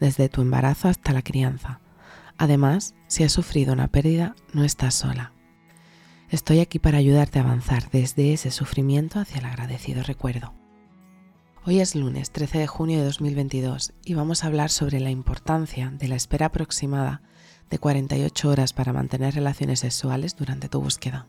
desde tu embarazo hasta la crianza. Además, si has sufrido una pérdida, no estás sola. Estoy aquí para ayudarte a avanzar desde ese sufrimiento hacia el agradecido recuerdo. Hoy es lunes 13 de junio de 2022 y vamos a hablar sobre la importancia de la espera aproximada de 48 horas para mantener relaciones sexuales durante tu búsqueda.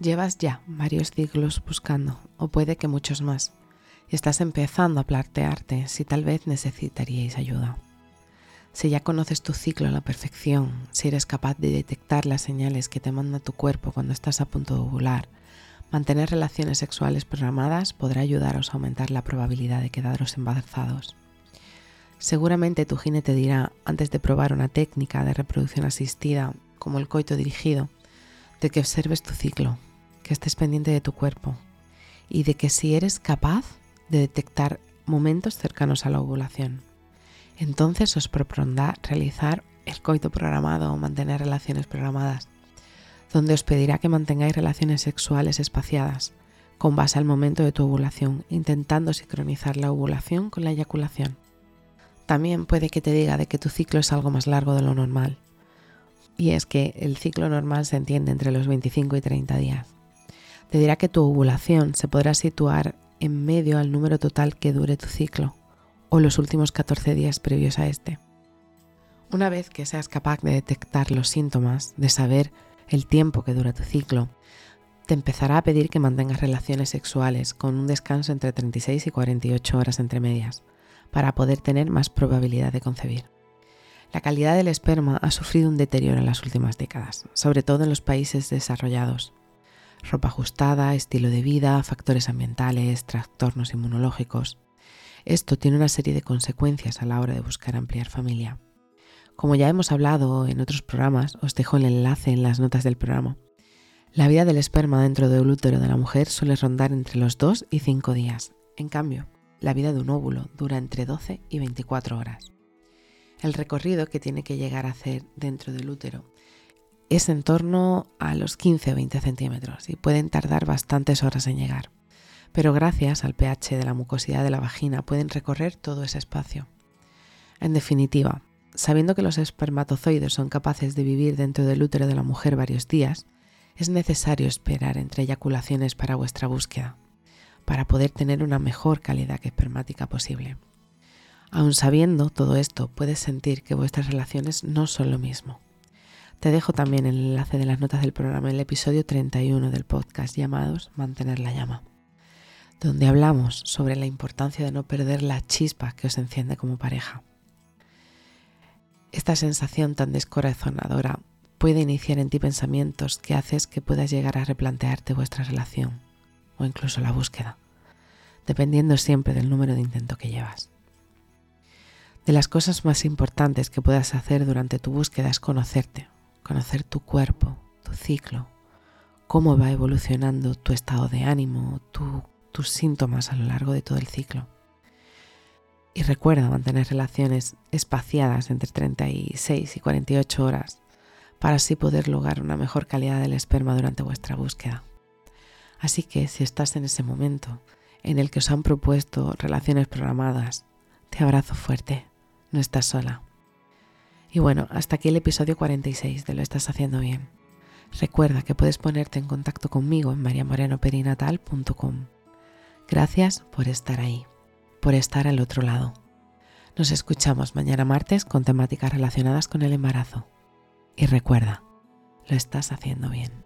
Llevas ya varios ciclos buscando, o puede que muchos más, y estás empezando a plantearte si tal vez necesitaríais ayuda. Si ya conoces tu ciclo a la perfección, si eres capaz de detectar las señales que te manda tu cuerpo cuando estás a punto de ovular, mantener relaciones sexuales programadas podrá ayudaros a aumentar la probabilidad de quedaros embarazados. Seguramente tu gine te dirá, antes de probar una técnica de reproducción asistida como el coito dirigido, de que observes tu ciclo, que estés pendiente de tu cuerpo y de que si eres capaz de detectar momentos cercanos a la ovulación. Entonces os propondrá realizar el coito programado o mantener relaciones programadas, donde os pedirá que mantengáis relaciones sexuales espaciadas con base al momento de tu ovulación, intentando sincronizar la ovulación con la eyaculación. También puede que te diga de que tu ciclo es algo más largo de lo normal, y es que el ciclo normal se entiende entre los 25 y 30 días. Te dirá que tu ovulación se podrá situar en medio al número total que dure tu ciclo o los últimos 14 días previos a este. Una vez que seas capaz de detectar los síntomas, de saber el tiempo que dura tu ciclo, te empezará a pedir que mantengas relaciones sexuales con un descanso entre 36 y 48 horas entre medias, para poder tener más probabilidad de concebir. La calidad del esperma ha sufrido un deterioro en las últimas décadas, sobre todo en los países desarrollados, ropa ajustada, estilo de vida, factores ambientales, trastornos inmunológicos. Esto tiene una serie de consecuencias a la hora de buscar ampliar familia. Como ya hemos hablado en otros programas, os dejo el enlace en las notas del programa. La vida del esperma dentro del útero de la mujer suele rondar entre los 2 y 5 días. En cambio, la vida de un óvulo dura entre 12 y 24 horas. El recorrido que tiene que llegar a hacer dentro del útero es en torno a los 15 o 20 centímetros y pueden tardar bastantes horas en llegar. Pero gracias al pH de la mucosidad de la vagina pueden recorrer todo ese espacio. En definitiva, sabiendo que los espermatozoides son capaces de vivir dentro del útero de la mujer varios días, es necesario esperar entre eyaculaciones para vuestra búsqueda, para poder tener una mejor calidad espermática posible. Aun sabiendo todo esto, puedes sentir que vuestras relaciones no son lo mismo te dejo también el enlace de las notas del programa el episodio 31 del podcast llamados Mantener la llama, donde hablamos sobre la importancia de no perder la chispa que os enciende como pareja. Esta sensación tan descorazonadora puede iniciar en ti pensamientos que haces que puedas llegar a replantearte vuestra relación o incluso la búsqueda, dependiendo siempre del número de intento que llevas. De las cosas más importantes que puedas hacer durante tu búsqueda es conocerte, conocer tu cuerpo, tu ciclo, cómo va evolucionando tu estado de ánimo, tus síntomas a lo largo de todo el ciclo. Y recuerda mantener relaciones espaciadas entre 36 y 48 horas para así poder lograr una mejor calidad del esperma durante vuestra búsqueda. Así que si estás en ese momento en el que os han propuesto relaciones programadas, te abrazo fuerte, no estás sola. Y bueno, hasta aquí el episodio 46 de Lo estás haciendo bien. Recuerda que puedes ponerte en contacto conmigo en mariamorenoperinatal.com. Gracias por estar ahí, por estar al otro lado. Nos escuchamos mañana martes con temáticas relacionadas con el embarazo. Y recuerda, lo estás haciendo bien.